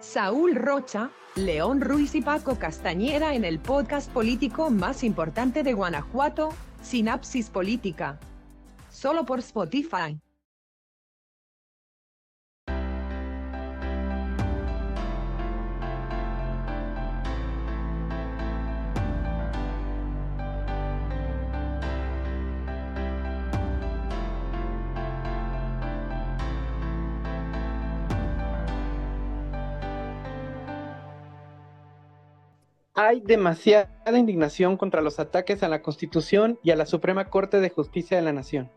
Saúl Rocha, León Ruiz y Paco Castañeda en el podcast político más importante de Guanajuato, Sinapsis Política. Solo por Spotify. Hay demasiada indignación contra los ataques a la Constitución y a la Suprema Corte de Justicia de la Nación.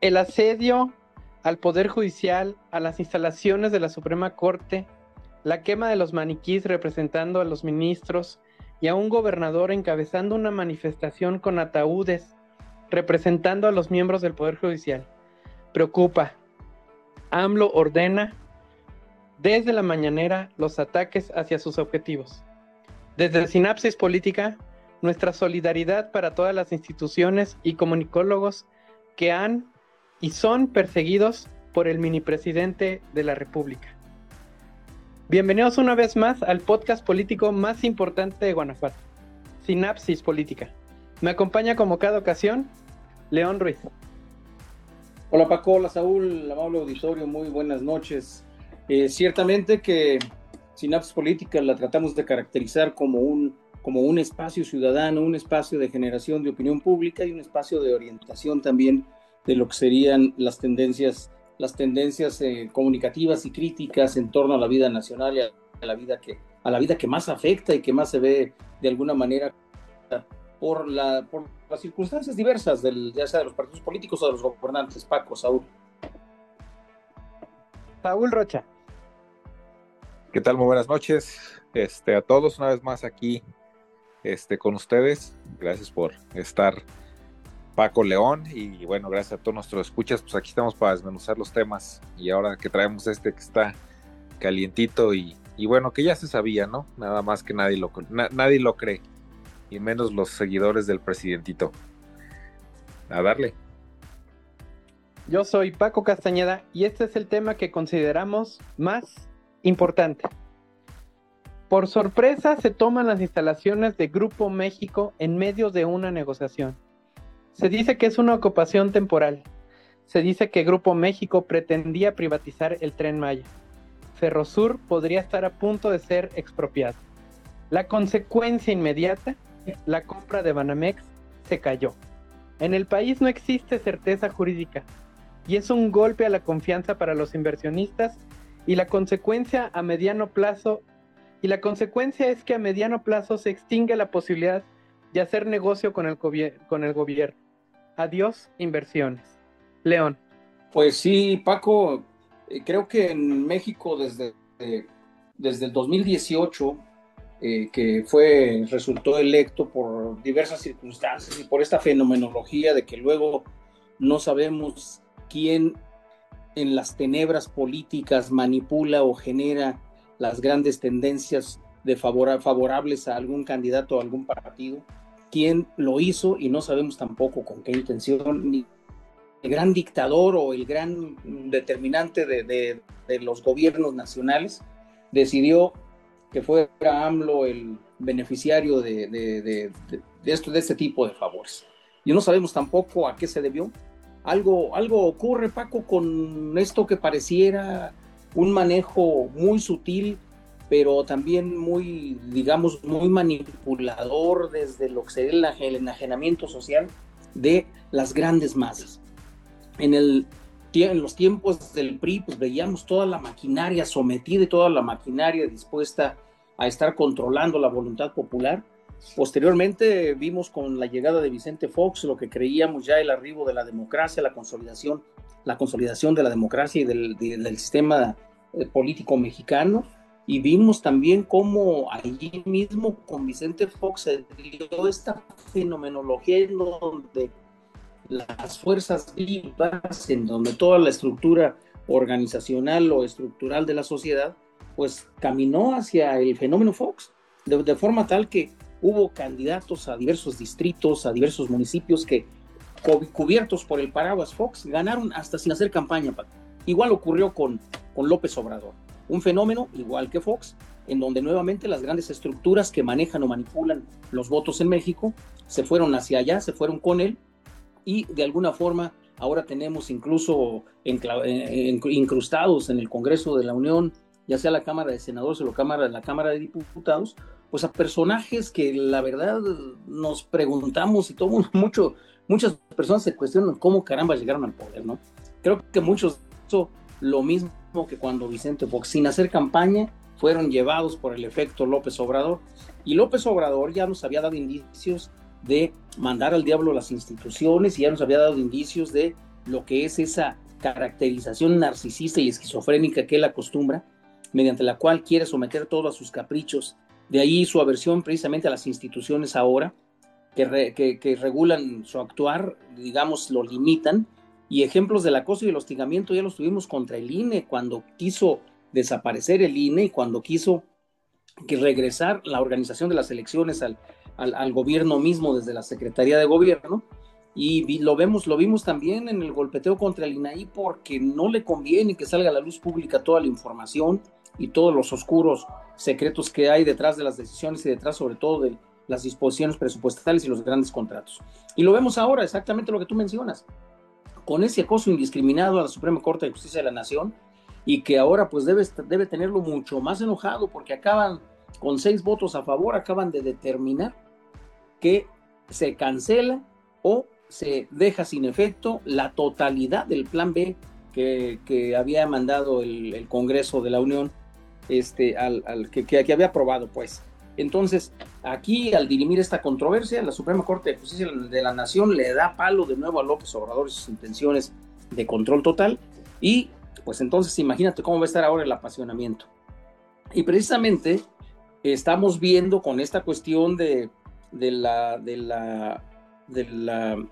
El asedio al Poder Judicial, a las instalaciones de la Suprema Corte, la quema de los maniquís representando a los ministros y a un gobernador encabezando una manifestación con ataúdes representando a los miembros del Poder Judicial. Preocupa. AMLO ordena desde la mañanera los ataques hacia sus objetivos. Desde Sinapsis Política, nuestra solidaridad para todas las instituciones y comunicólogos que han y son perseguidos por el mini presidente de la República. Bienvenidos una vez más al podcast político más importante de Guanajuato, Sinapsis Política. Me acompaña como cada ocasión León Ruiz. Hola Paco, hola Saúl, amable auditorio, muy buenas noches. Eh, ciertamente que Sinapsis Política la tratamos de caracterizar como un, como un espacio ciudadano, un espacio de generación de opinión pública y un espacio de orientación también de lo que serían las tendencias, las tendencias eh, comunicativas y críticas en torno a la vida nacional y a la vida que, a la vida que más afecta y que más se ve de alguna manera por, la, por las circunstancias diversas, del, ya sea de los partidos políticos o de los gobernantes. Paco, Saúl. Saúl Rocha. ¿Qué tal? Muy buenas noches. Este, a todos una vez más aquí este, con ustedes. Gracias por estar Paco León y bueno, gracias a todos nuestros escuchas. Pues aquí estamos para desmenuzar los temas y ahora que traemos este que está calientito y, bueno, que ya se sabía, ¿no? Nada más que nadie lo, nadie lo cree y menos los seguidores del presidentito. A darle. Yo soy Paco Castañeda y este es el tema que consideramos más Importante. Por sorpresa se toman las instalaciones de Grupo México en medio de una negociación. Se dice que es una ocupación temporal. Se dice que Grupo México pretendía privatizar el tren Maya. Ferrosur podría estar a punto de ser expropiado. La consecuencia inmediata, la compra de Banamex se cayó. En el país no existe certeza jurídica y es un golpe a la confianza para los inversionistas y la consecuencia a mediano plazo y la consecuencia es que a mediano plazo se extingue la posibilidad de hacer negocio con el, con el gobierno. Adiós, inversiones. León. Pues sí, Paco, eh, creo que en México desde, eh, desde el 2018, eh, que fue, resultó electo por diversas circunstancias y por esta fenomenología de que luego no sabemos quién en las tenebras políticas manipula o genera las grandes tendencias de favorables a algún candidato o algún partido, quién lo hizo y no sabemos tampoco con qué intención, ni el gran dictador o el gran determinante de, los gobiernos nacionales decidió que fuera AMLO el beneficiario de, esto, de este tipo de favores. Y no sabemos tampoco a qué se debió, algo, algo ocurre, Paco, con esto que pareciera un manejo muy sutil, pero también muy, digamos, muy manipulador desde lo que sería el enajenamiento social de las grandes masas. En, el, en los tiempos del PRI, pues veíamos toda la maquinaria sometida y toda la maquinaria dispuesta a estar controlando la voluntad popular Posteriormente vimos con la llegada de Vicente Fox lo que creíamos ya el arribo de la democracia, la consolidación, la consolidación de la democracia y del, sistema eh, político mexicano. Y vimos también cómo allí mismo con Vicente Fox se dio esta fenomenología en donde las fuerzas vivas, en donde toda la estructura organizacional o estructural de la sociedad, pues caminó hacia el fenómeno Fox, de forma tal que hubo candidatos a diversos distritos, a diversos municipios que, cubiertos por el paraguas Fox, ganaron hasta sin hacer campaña. Igual ocurrió con, con López Obrador. un fenómeno igual que Fox, en donde nuevamente las grandes estructuras que manejan o manipulan los votos en México se fueron hacia allá, se fueron con él y de alguna forma ahora tenemos incluso incrustados en el Congreso de la Unión, ya sea la Cámara de Senadores o la Cámara de Diputados, pues a personajes que la verdad nos preguntamos y todo mucho, muchas personas se cuestionan cómo caramba llegaron al poder, ¿no? Creo que muchos hizo lo mismo que cuando Vicente Fox, sin hacer campaña, fueron llevados por el efecto López Obrador. Y López Obrador ya nos había dado indicios de mandar al diablo las instituciones y ya nos había dado indicios de lo que es esa caracterización narcisista y esquizofrénica que él acostumbra, mediante la cual quiere someter todo a sus caprichos. De ahí su aversión precisamente a las instituciones ahora, que, que, regulan su actuar, digamos, lo limitan. Y ejemplos del acoso y el hostigamiento ya los tuvimos contra el INE cuando quiso desaparecer el INE y cuando quiso que regresar la organización de las elecciones al, al, gobierno mismo desde la Secretaría de Gobierno. Y lo vemos, lo vimos también en el golpeteo contra el INAI porque no le conviene que salga a la luz pública toda la información y todos los oscuros secretos que hay detrás de las decisiones y detrás sobre todo de las disposiciones presupuestales y los grandes contratos. Y lo vemos ahora, exactamente lo que tú mencionas, con ese acoso indiscriminado a la Suprema Corte de Justicia de la Nación y que ahora pues debe, debe tenerlo mucho más enojado porque acaban con seis votos a favor, acaban de determinar que se cancela o se deja sin efecto la totalidad del plan B que, había mandado el, Congreso de la Unión, este, al, que, que, había aprobado, pues. Entonces, aquí al dirimir esta controversia, la Suprema Corte de Justicia de la Nación le da palo de nuevo a López Obrador y sus intenciones de control total. Y pues entonces imagínate cómo va a estar ahora el apasionamiento. Y precisamente estamos viendo con esta cuestión de de la, de la, de la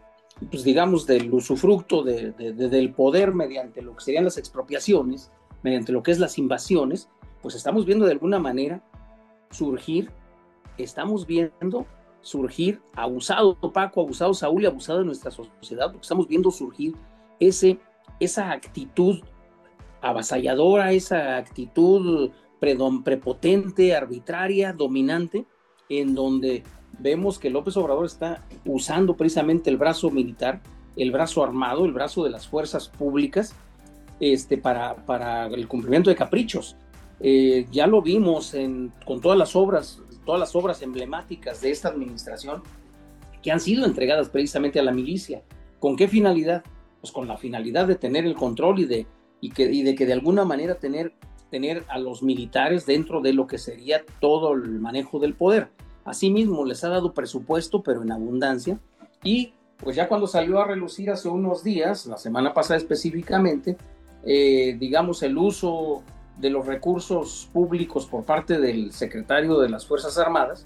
pues digamos, del usufructo de, del poder mediante lo que serían las expropiaciones, mediante lo que es las invasiones, pues estamos viendo de alguna manera surgir, estamos viendo surgir abusado Paco, abusado Saúl y abusado de nuestra sociedad, porque estamos viendo surgir ese, esa actitud avasalladora, esa actitud prepotente, arbitraria, dominante, en donde vemos que López Obrador está usando precisamente el brazo militar, el brazo armado, el brazo de las fuerzas públicas este, para, para el cumplimiento de caprichos. Eh, ya lo vimos en, con todas las obras, todas las obras emblemáticas de esta administración que han sido entregadas precisamente a la milicia. ¿Con qué finalidad? Pues con la finalidad de tener el control y de, y que, y de que de alguna manera tener, tener a los militares dentro de lo que sería todo el manejo del poder. Asimismo, les ha dado presupuesto, pero en abundancia. Y pues ya cuando salió a relucir hace unos días, la semana pasada específicamente, eh, digamos, el uso de los recursos públicos por parte del secretario de las Fuerzas Armadas,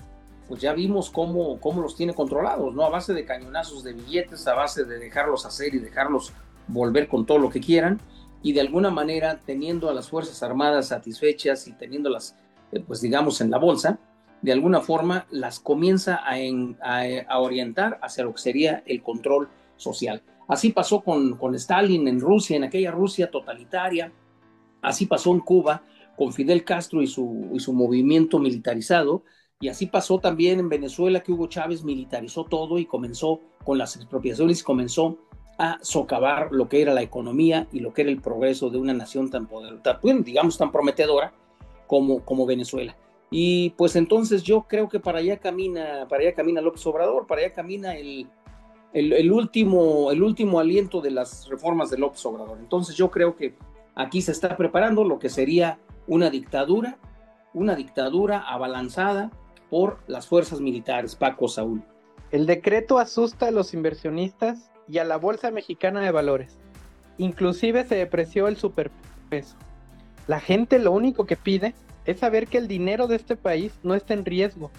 pues ya vimos cómo, cómo los tiene controlados, ¿no? A base de cañonazos de billetes, a base de dejarlos hacer y dejarlos volver con todo lo que quieran, y de alguna manera teniendo a las Fuerzas Armadas satisfechas y teniéndolas, eh, pues digamos, en la bolsa, de alguna forma las comienza a, orientar hacia lo que sería el control social. Así pasó con, con Stalin en Rusia, en aquella Rusia totalitaria, así pasó en Cuba con Fidel Castro y su, y su movimiento militarizado, y así pasó también en Venezuela que Hugo Chávez militarizó todo y comenzó con las expropiaciones, comenzó a socavar lo que era la economía y lo que era el progreso de una nación tan poderosa, digamos tan prometedora como, como Venezuela. Y pues entonces yo creo que para allá camina, para allá camina López Obrador, para allá camina el, el, último, el último aliento de las reformas de López Obrador. Entonces yo creo que aquí se está preparando lo que sería una dictadura, una dictadura abalanzada por las fuerzas militares, Paco Saúl. El decreto asusta a los inversionistas y a la Bolsa Mexicana de Valores. Inclusive se depreció el superpeso. La gente lo único que pide es saber que el dinero de este país no está en riesgo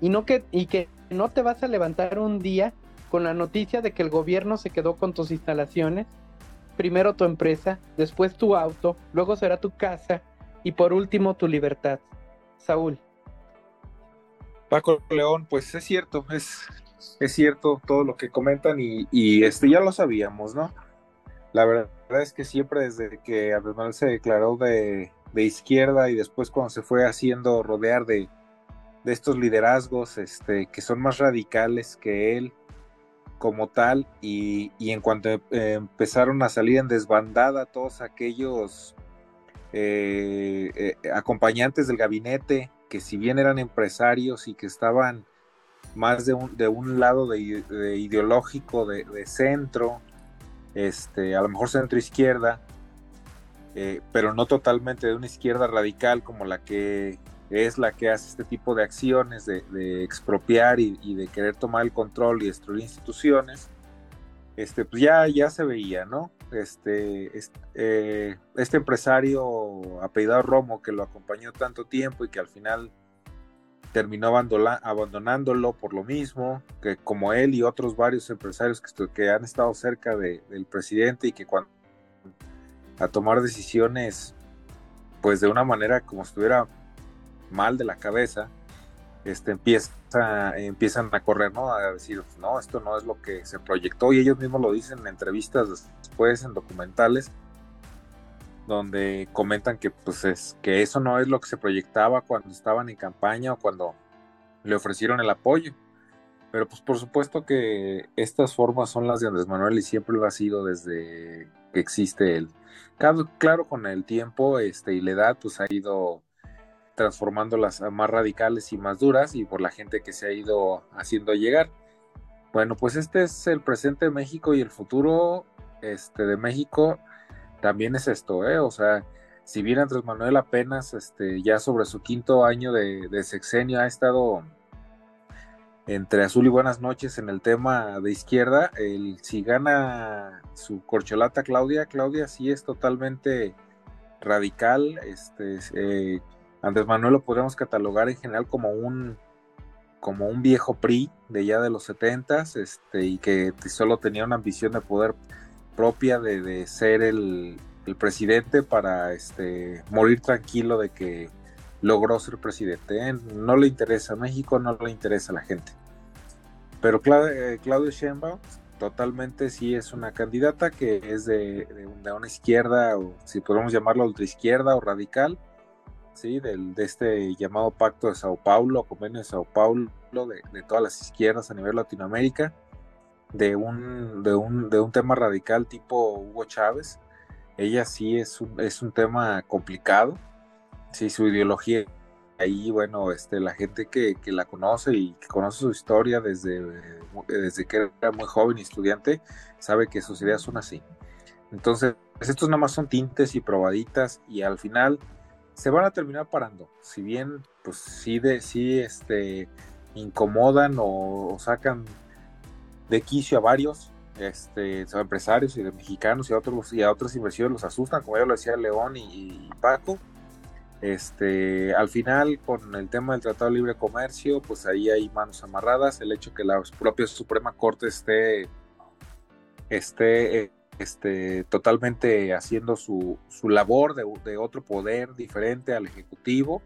y, no que, y que no te vas a levantar un día con la noticia de que el gobierno se quedó con tus instalaciones, primero tu empresa, después tu auto, luego será tu casa y por último tu libertad. Saúl. Paco León, pues es cierto, es, es cierto todo lo que comentan y, y este, ya lo sabíamos, ¿no? La verdad es que siempre desde que Andrés se declaró de de izquierda y después cuando se fue haciendo rodear de, de estos liderazgos este, que son más radicales que él como tal y, en cuanto eh, empezaron a salir en desbandada todos aquellos eh, eh, acompañantes del gabinete que si bien eran empresarios y que estaban más de un, de un lado de, ideológico de, centro, este, a lo mejor centro izquierda, pero no totalmente de una izquierda radical como la que es la que hace este tipo de acciones de, expropiar y, de querer tomar el control y destruir instituciones, este, pues ya, ya se veía, ¿no? Este, eh, este, empresario apellidado Romo que lo acompañó tanto tiempo y que al final terminó abandonándolo por lo mismo, que como él y otros varios empresarios que, que han estado cerca del presidente y que cuando a tomar decisiones pues de una manera como si estuviera mal de la cabeza, este, empieza, empiezan a correr, ¿no? A decir, no, esto no es lo que se proyectó y ellos mismos lo dicen en entrevistas después, en documentales, donde comentan que, pues, es, que eso no es lo que se proyectaba cuando estaban en campaña o cuando le ofrecieron el apoyo. Pero pues por supuesto que estas formas son las de Andrés Manuel y siempre lo ha sido desde que existe él. Claro, con el tiempo este, y la edad pues ha ido transformándolas a más radicales y más duras y por la gente que se ha ido haciendo llegar. Bueno, pues este es el presente de México y el futuro este, de México también es esto, ¿eh? O sea, si bien Andrés Manuel apenas este, ya sobre su quinto año de, sexenio ha estado entre azul y buenas noches en el tema de izquierda, el, si gana su corcholata Claudia, Claudia sí es totalmente radical, este, eh, Andrés Manuel lo podemos catalogar en general como un como un viejo PRI de ya de los 70 este, y que solo tenía una ambición de poder propia de, ser el, presidente para este, morir tranquilo de que logró ser presidente. ¿eh? No le interesa a México, no le interesa a la gente. Pero eh, Claudio Sheinbaum totalmente sí es una candidata que es de, de, una izquierda, o si podemos llamarlo ultraizquierda o radical, ¿sí? Del, de este llamado Pacto de Sao Paulo, Convenio de Sao Paulo, de, todas las izquierdas a nivel Latinoamérica, de un, de un, de un tema radical tipo Hugo Chávez. Ella sí es un, es un tema complicado, sí, su ideología ahí, bueno, este, la gente que, que, la conoce y que conoce su historia desde, desde que era muy joven y estudiante, sabe que sus ideas son así. Entonces, estos nada más son tintes y probaditas y al final se van a terminar parando. Si bien, pues sí, de, sí este, incomodan o, sacan de quicio a varios este, empresarios y de mexicanos y a otros y a otras inversiones los asustan, como ya lo decía León y, Paco. Este, al final, con el tema del Tratado de Libre Comercio, pues ahí hay manos amarradas. El hecho que la propia Suprema Corte esté, esté eh, este, totalmente haciendo su, labor de, otro poder diferente al Ejecutivo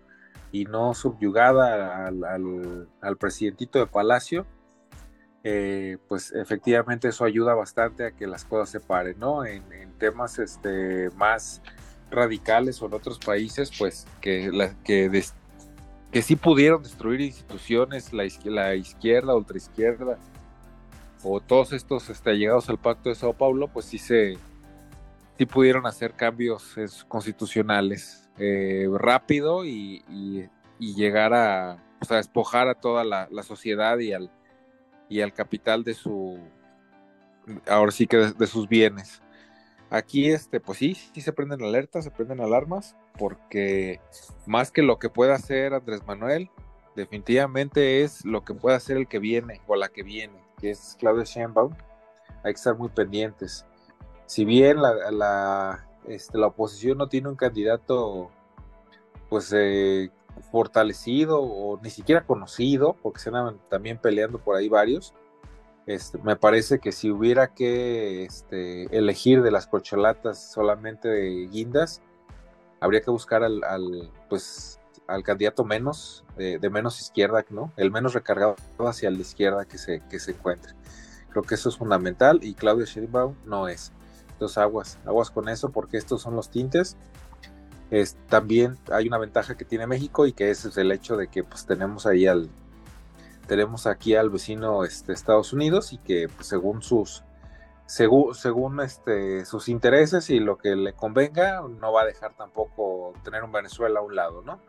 y no subyugada al, al, presidentito de Palacio, eh, pues efectivamente eso ayuda bastante a que las cosas se paren, ¿no? En, temas este, más radicales o en otros países, pues que, la, que, que sí pudieron destruir instituciones, la, la izquierda, ultraizquierda, o todos estos este, llegados al Pacto de Sao Paulo, pues sí se sí pudieron hacer cambios constitucionales eh, rápido y, llegar a, pues, a, despojar a toda la, sociedad y al, y al capital de su, ahora sí que de, sus bienes. Aquí, este, pues sí, sí se prenden alertas, se prenden alarmas, porque más que lo que pueda hacer Andrés Manuel, definitivamente es lo que puede hacer el que viene o la que viene que es Claudia Sheinbaum, hay que estar muy pendientes. Si bien la, este, la, oposición no tiene un candidato pues eh, fortalecido o ni siquiera conocido, porque se andan también peleando por ahí varios, este, me parece que si hubiera que este, elegir de las corcholatas solamente de guindas, habría que buscar al, pues, al candidato menos, de menos izquierda, ¿no? El menos recargado hacia la izquierda que se, que se encuentre. Creo que eso es fundamental y Claudio Sheinbaum no es. Entonces aguas, aguas con eso porque estos son los tintes. es, también hay una ventaja que tiene México y que es el hecho de que pues tenemos ahí al tenemos aquí al vecino este, Estados Unidos y que pues, según sus según, según este, sus intereses y lo que le convenga no va a dejar tampoco tener un Venezuela a un lado, ¿no?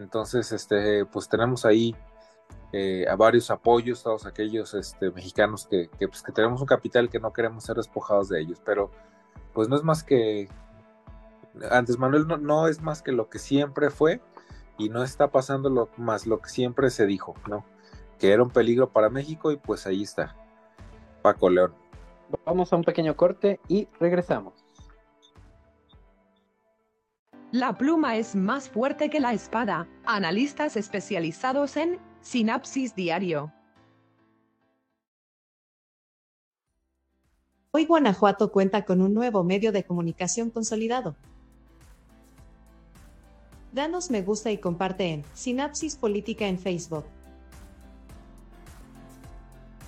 Entonces, este, pues tenemos ahí eh, a varios apoyos, todos aquellos este, mexicanos que, que, pues, que tenemos un capital que no queremos ser despojados de ellos, pero pues no es más que antes Manuel no, no, es más que lo que siempre fue y no está pasando lo, más lo que siempre se dijo, ¿no? Que era un peligro para México y pues ahí está. Paco León. Vamos a un pequeño corte y regresamos. La pluma es más fuerte que la espada. Analistas especializados en Sinapsis Diario. Hoy Guanajuato cuenta con un nuevo medio de comunicación consolidado. Danos me gusta y comparte en Sinapsis Política en Facebook.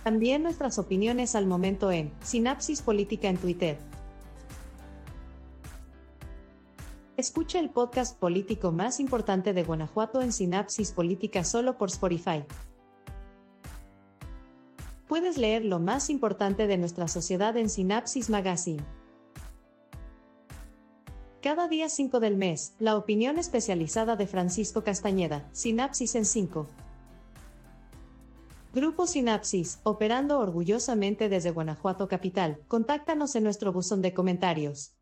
También nuestras opiniones al momento en Sinapsis Política en Twitter. Escucha el podcast político más importante de Guanajuato en Sinapsis Política solo por Spotify. Puedes leer lo más importante de nuestra sociedad en Sinapsis Magazine. Cada día 5 del mes, la opinión especializada de Francisco Castañeda, Sinapsis en 5. Grupo Sinapsis, operando orgullosamente desde Guanajuato Capital. Contáctanos en nuestro buzón de comentarios.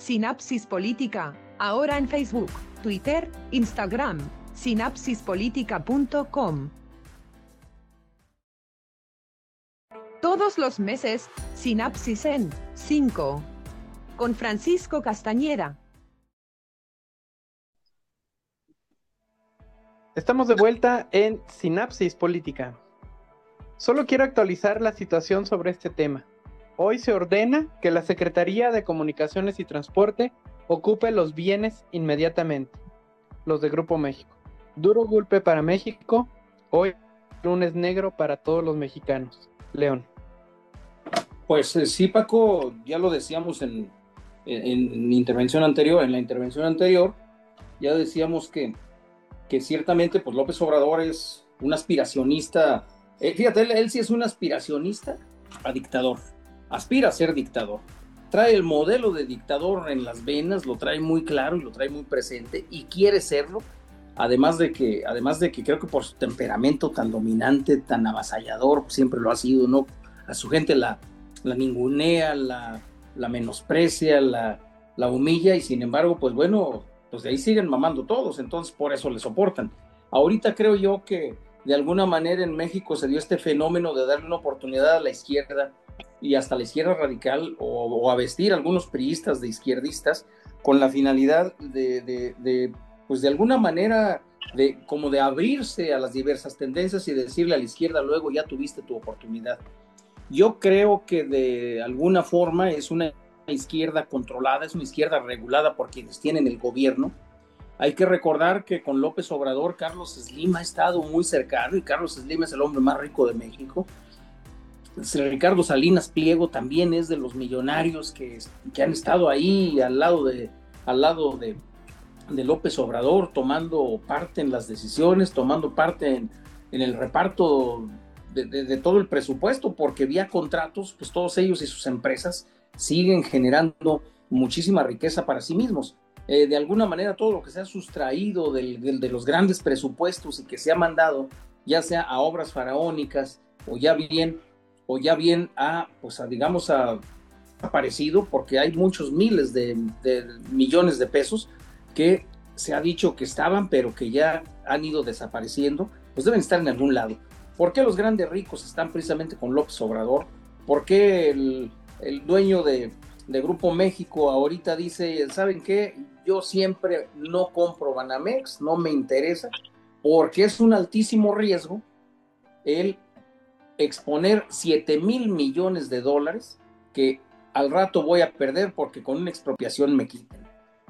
Sinapsis Política, ahora en Facebook, Twitter, Instagram, sinapsispolitica.com. Todos los meses, Sinapsis en 5 con Francisco Castañeda. Estamos de vuelta en Sinapsis Política. Solo quiero actualizar la situación sobre este tema. Hoy se ordena que la Secretaría de Comunicaciones y Transporte ocupe los bienes inmediatamente, los de Grupo México. Duro golpe para México, hoy lunes negro para todos los mexicanos. León. Pues eh, sí, Paco, ya lo decíamos en, intervención anterior, en la intervención anterior, ya decíamos que, que ciertamente pues López Obrador es un aspiracionista, eh, fíjate, él sí es un aspiracionista a dictador, aspira a ser dictador, trae el modelo de dictador en las venas, lo trae muy claro y lo trae muy presente y quiere serlo, además de que, además de que creo que por su temperamento tan dominante, tan avasallador, siempre lo ha sido, ¿no? A su gente la, ningunea, la, la menosprecia, la, la humilla y sin embargo, pues bueno, pues de ahí siguen mamando todos, entonces por eso le soportan. Ahorita creo yo que de alguna manera en México se dio este fenómeno de darle una oportunidad a la izquierda y hasta la izquierda radical o, a vestir algunos priistas de izquierdistas con la finalidad de, de, de, pues de alguna manera de como de abrirse a las diversas tendencias y decirle a la izquierda luego ya tuviste tu oportunidad. Yo creo que de alguna forma es una izquierda controlada, es una izquierda regulada por quienes tienen el gobierno. Hay que recordar que con López Obrador, Carlos Slim ha estado muy cercano y Carlos Slim es el hombre más rico de México. Ricardo Salinas Pliego también es de los millonarios que, que han estado ahí al lado de, al lado de, de, López Obrador, tomando parte en las decisiones, tomando parte en, en el reparto de, todo el presupuesto, porque vía contratos, pues todos ellos y sus empresas siguen generando muchísima riqueza para sí mismos. Eh, de alguna manera, todo lo que se ha sustraído de los grandes presupuestos y que se ha mandado, ya sea a obras faraónicas o ya bien, o ya bien a, pues a, digamos, a aparecido, porque hay muchos miles de, de millones de pesos que se ha dicho que estaban, pero que ya han ido desapareciendo, pues deben estar en algún lado. ¿Por qué los grandes ricos están precisamente con López Obrador? ¿Por qué el, dueño de, Grupo México ahorita dice, ¿saben qué? Yo siempre no compro Banamex, no me interesa, porque es un altísimo riesgo el exponer 7 mil millones de dólares que al rato voy a perder porque con una expropiación me quiten.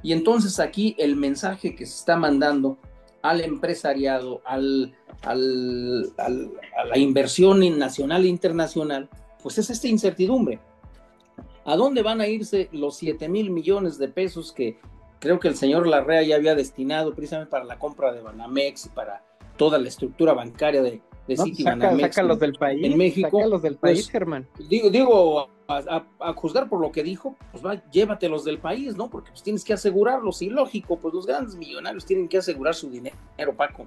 Y entonces aquí el mensaje que se está mandando al empresariado, al, a la inversión nacional e internacional, pues es esta incertidumbre. ¿A dónde van a irse los 7 mil millones de pesos que creo que el señor Larrea ya había destinado precisamente para la compra de Banamex y para toda la estructura bancaria de, de No, City saca- Banamex sácalos del país. en México, Sácalos del pues, país, Germán. Digo, digo a, a- a juzgar por lo que dijo, pues va, llévatelos del país, ¿no? Porque pues tienes que asegurarlos, y lógico, pues los grandes millonarios tienen que asegurar su dinero, Paco.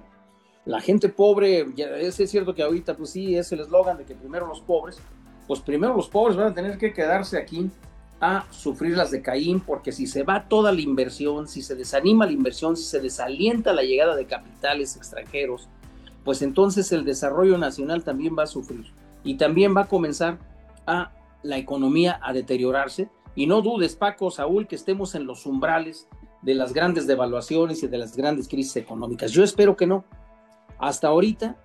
La gente pobre, ya, es, es cierto que ahorita, pues sí, es el eslogan de que primero los pobres, pues primero los pobres van a tener que quedarse aquí a sufrir las de Caín, porque si se va toda la inversión, si se desanima la inversión, si se desalienta la llegada de capitales extranjeros, pues entonces el desarrollo nacional también va a sufrir y también va a comenzar a la economía a deteriorarse. Y no dudes, Paco, Saúl, que estemos en los umbrales de las grandes devaluaciones y de las grandes crisis económicas. Yo espero que no. Hasta ahorita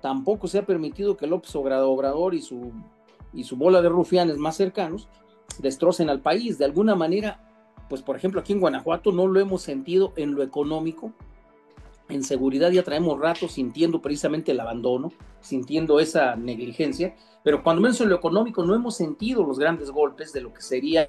tampoco se ha permitido que López Obrador y su, y su bola de rufianes más cercanos destrocen al país. De alguna manera, pues por ejemplo aquí en Guanajuato no lo hemos sentido en lo económico. En seguridad ya traemos rato sintiendo precisamente el abandono, sintiendo esa negligencia, pero cuando menos en lo económico no hemos sentido los grandes golpes de lo que sería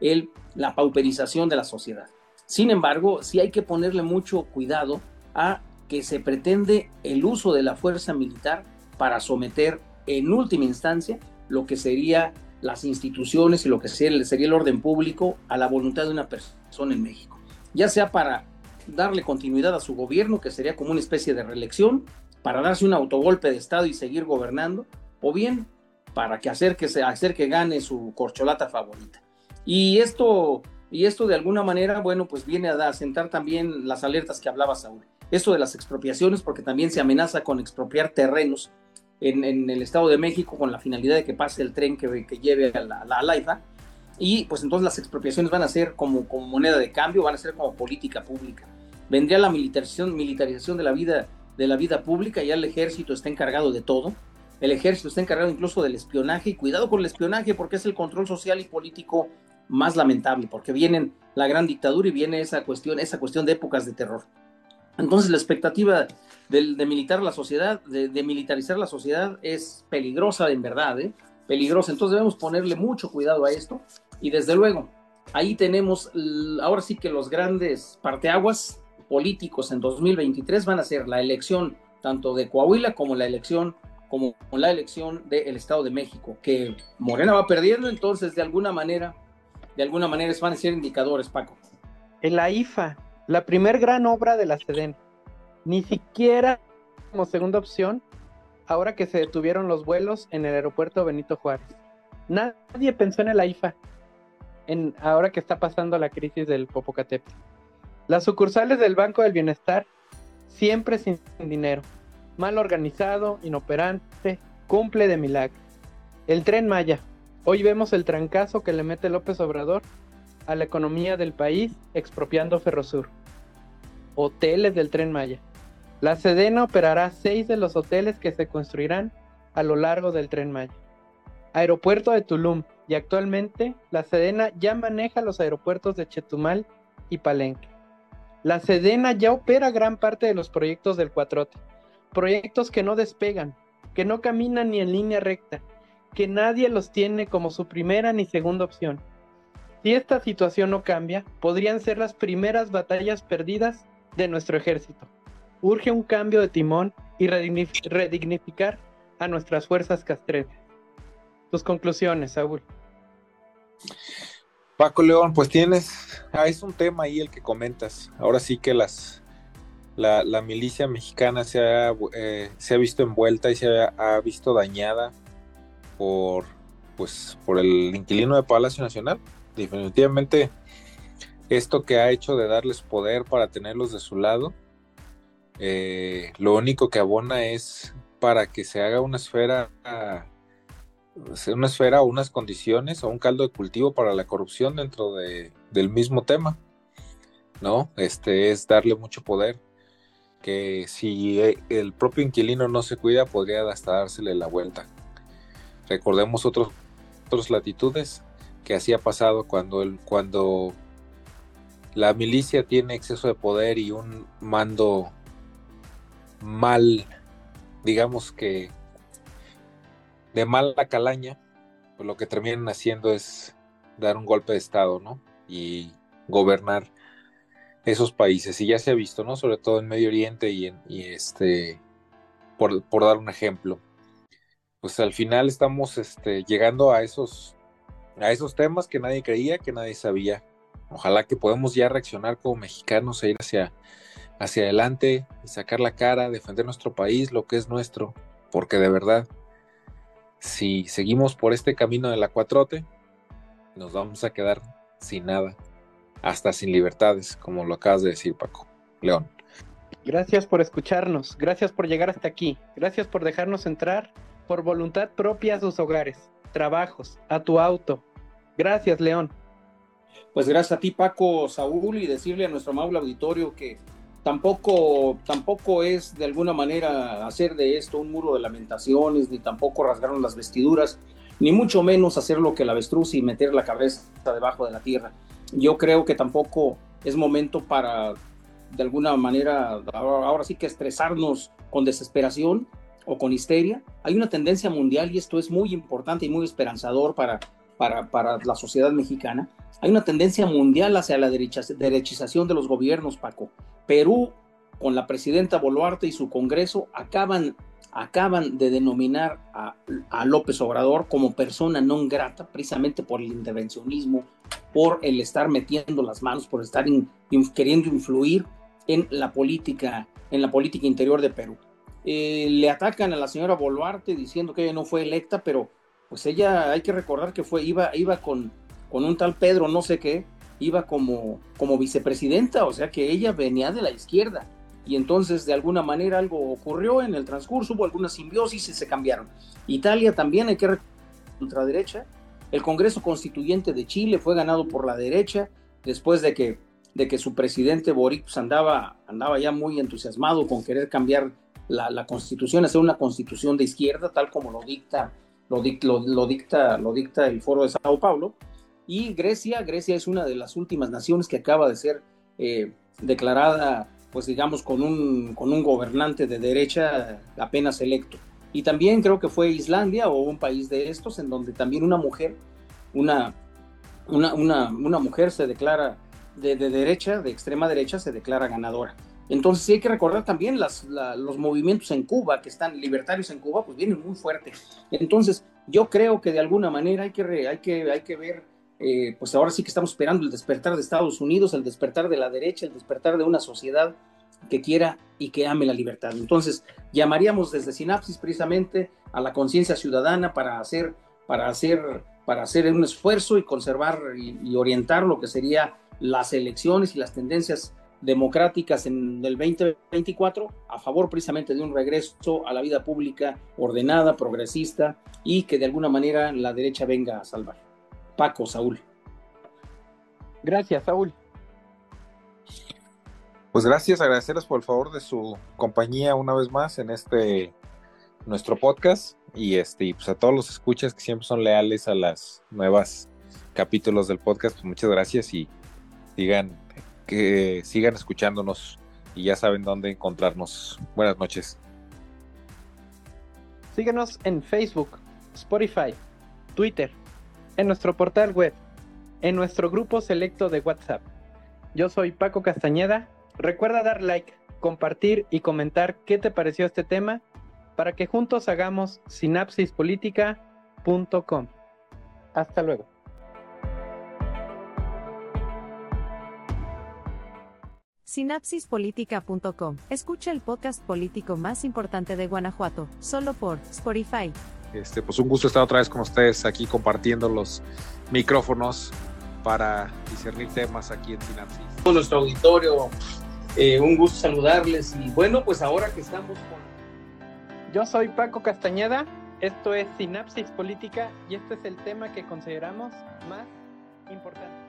el, la pauperización de la sociedad. Sin embargo, sí hay que ponerle mucho cuidado a que se pretende el uso de la fuerza militar para someter en última instancia lo que sería las instituciones y lo que sería, el orden público a la voluntad de una persona en México. Ya sea para darle continuidad a su gobierno, que sería como una especie de reelección, para darse un autogolpe de Estado y seguir gobernando, o bien para que hacer que, se, hacer que gane su corcholata favorita. Y esto, y esto de alguna manera, bueno, pues viene a, sentar también las alertas que hablaba Saúl. Esto de las expropiaciones, porque también se amenaza con expropiar terrenos en, en el Estado de México con la finalidad de que pase el tren que, que lleve a la, la. Y pues entonces las expropiaciones van a ser como, como moneda de cambio, van a ser como política pública. Vendría la militarización, militarización de la vida de la vida pública, ya el ejército está encargado de todo. El ejército está encargado incluso del espionaje y cuidado con el espionaje porque es el control social y político más lamentable, porque viene la gran dictadura y viene esa cuestión, esa cuestión de épocas de terror. Entonces la expectativa de, de militar la sociedad, de, de, militarizar la sociedad es peligrosa en verdad, ¿eh? peligrosa. Entonces debemos ponerle mucho cuidado a esto y desde luego ahí tenemos ahora sí que los grandes parteaguas políticos en 2023 van a ser la elección tanto de Coahuila como la elección como la elección del Estado de México, que Morena va perdiendo, entonces de alguna manera, de alguna manera van a ser indicadores, Paco. En la IFA, la primer gran obra de la SEDEN, ni siquiera como segunda opción, ahora que se detuvieron los vuelos en el aeropuerto Benito Juárez. Nadie pensó en el IFA, en, ahora que está pasando la crisis del Popocatépetl. Las sucursales del Banco del Bienestar, siempre sin dinero, mal organizado, inoperante, cumple de milagro. El tren Maya, hoy vemos el trancazo que le mete López Obrador a la economía del país expropiando Ferrosur. Hoteles del tren Maya. La Sedena operará seis de los hoteles que se construirán a lo largo del tren Maya. Aeropuerto de Tulum y actualmente la Sedena ya maneja los aeropuertos de Chetumal y Palenque. La Sedena ya opera gran parte de los proyectos del Cuatrote, proyectos que no despegan, que no caminan ni en línea recta, que nadie los tiene como su primera ni segunda opción. Si esta situación no cambia, podrían ser las primeras batallas perdidas de nuestro ejército. Urge un cambio de timón y redignificar a nuestras fuerzas castrenses. Tus conclusiones, Saúl. Paco León, pues tienes, ah, es un tema ahí el que comentas. Ahora sí que las la, milicia mexicana se ha, eh, se ha visto envuelta y se ha, ha, visto dañada por pues por el inquilino de Palacio Nacional. Definitivamente esto que ha hecho de darles poder para tenerlos de su lado, eh, lo único que abona es para que se haga una esfera una esfera o unas condiciones o un caldo de cultivo para la corrupción dentro de, del mismo tema, ¿no? Este es darle mucho poder, que si el propio inquilino no se cuida, podría hasta dársele la vuelta. Recordemos otros, otras latitudes que así ha pasado cuando, el, cuando la milicia tiene exceso de poder y un mando mal, digamos que de mala calaña, pues lo que terminan haciendo es dar un golpe de estado, ¿no? Y gobernar esos países y ya se ha visto, ¿no? Sobre todo en Medio Oriente y, este, por, por, dar un ejemplo. Pues al final estamos este, llegando a esos, a esos temas que nadie creía, que nadie sabía. Ojalá que podamos ya reaccionar como mexicanos e ir hacia, hacia adelante y sacar la cara, defender nuestro país, lo que es nuestro, porque de verdad, si seguimos por este camino de la cuatrote, nos vamos a quedar sin nada hasta sin libertades, como lo acabas de decir, Paco. León. Gracias por escucharnos, gracias por llegar hasta aquí, gracias por dejarnos entrar por voluntad propia a sus hogares, trabajos, a tu auto. Gracias, León. Pues gracias a ti, Paco, Saúl, y decirle a nuestro amable auditorio que tampoco, tampoco es de alguna manera hacer de esto un muro de lamentaciones, ni tampoco rasgarnos las vestiduras, ni mucho menos hacer lo que la avestruz y meter la cabeza debajo de la tierra yo creo que tampoco es momento para, de alguna manera, ahora, sí que estresarnos con desesperación o con histeria. Hay una tendencia mundial y esto es muy importante y muy esperanzador para, para, para la sociedad mexicana. Hay una tendencia mundial hacia la derechización de los gobiernos, Paco. Perú, con la presidenta Boluarte y su Congreso, acaban acaban de denominar a, López Obrador como persona non grata, precisamente por el intervencionismo, por el estar metiendo las manos, por estar queriendo influir en la política, en la política interior de Perú. Eh, le atacan a la señora Boluarte diciendo que ella no fue electa, pero pues ella hay que recordar que fue, iba, iba con, con un tal Pedro, no sé qué, iba como, como vicepresidenta, o sea que ella venía de la izquierda y entonces de alguna manera algo ocurrió en el transcurso, hubo alguna simbiosis y se cambiaron. Italia también hay que ultraderecha. El Congreso Constituyente de Chile fue ganado por la derecha después de que, de que su presidente Boric pues, andaba, andaba ya muy entusiasmado con querer cambiar la, constitución, hacer una constitución de izquierda, tal como lo dicta, lo, dicta, el Foro de Sao Paulo. Y Grecia, Grecia es una de las últimas naciones que acaba de ser eh, declarada pues digamos, con un, con un gobernante de derecha apenas electo. Y también creo que fue Islandia o un país de estos en donde también una mujer, una, una, una, mujer se declara de, de, derecha, de extrema derecha, se declara ganadora. Entonces sí hay que recordar también los movimientos en Cuba, que están libertarios en Cuba, pues vienen muy fuertes. Entonces yo creo que de alguna manera hay que, hay que, hay que ver eh, pues ahora sí que estamos esperando el despertar de Estados Unidos, el despertar de la derecha, el despertar de una sociedad que quiera y que ame la libertad. Entonces, llamaríamos desde Sinapsis precisamente a la conciencia ciudadana para hacer, para hacer, para hacer un esfuerzo y conservar y, orientar lo que sería las elecciones y las tendencias democráticas en el 2024 a favor precisamente de un regreso a la vida pública ordenada, progresista y que de alguna manera la derecha venga a salvar. Paco, Saúl. Gracias, Saúl. Pues gracias, agradecerles por el favor de su compañía una vez más en este nuestro podcast y este pues a todos los escuchas que siempre son leales a las nuevas capítulos del podcast, pues muchas gracias y sigan que sigan escuchándonos y ya saben dónde encontrarnos. Buenas noches. Síguenos en Facebook, Spotify, Twitter, en nuestro portal web, en nuestro grupo selecto de WhatsApp. Yo soy Paco Castañeda. Recuerda dar like, compartir y comentar qué te pareció este tema para que juntos hagamos sinapsispolitica.com. Hasta luego. Sinapsispolitica.com. Escucha el podcast político más importante de Guanajuato, solo por Spotify. Este, pues un gusto estar otra vez con ustedes aquí compartiendo los micrófonos para discernir temas aquí en Sinapsis. Con nuestro auditorio, eh, un gusto saludarles y bueno, pues ahora que estamos con... Yo soy Paco Castañeda, esto es Sinapsis Política y este es el tema que consideramos más importante.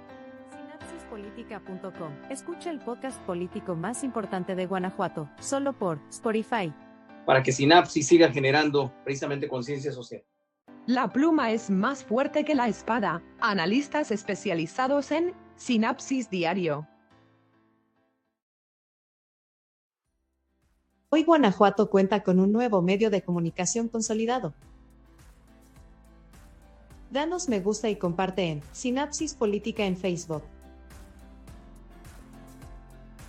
Escucha el podcast político más importante de Guanajuato, solo por Spotify para que Sinapsis siga generando precisamente conciencia social. La pluma es más fuerte que la espada. Analistas especializados en Sinapsis Diario. Hoy Guanajuato cuenta con un nuevo medio de comunicación consolidado. Danos me gusta y comparte en Sinapsis Política en Facebook.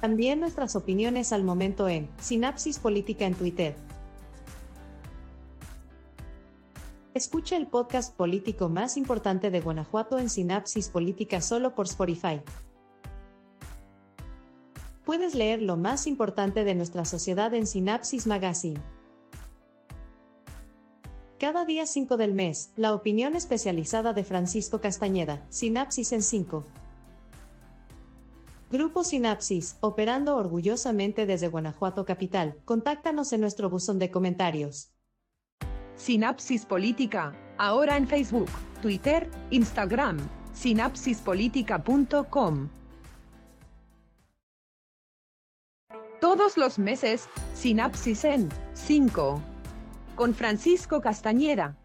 También nuestras opiniones al momento en Sinapsis Política en Twitter. Escucha el podcast político más importante de Guanajuato en Sinapsis Política solo por Spotify. Puedes leer lo más importante de nuestra sociedad en Sinapsis Magazine. Cada día 5 del mes, la opinión especializada de Francisco Castañeda, Sinapsis en 5. Grupo Sinapsis, operando orgullosamente desde Guanajuato Capital. Contáctanos en nuestro buzón de comentarios. Sinapsis Política, ahora en Facebook, Twitter, Instagram, sinapsispolitica.com. Todos los meses, Sinapsis en 5. Con Francisco Castañeda.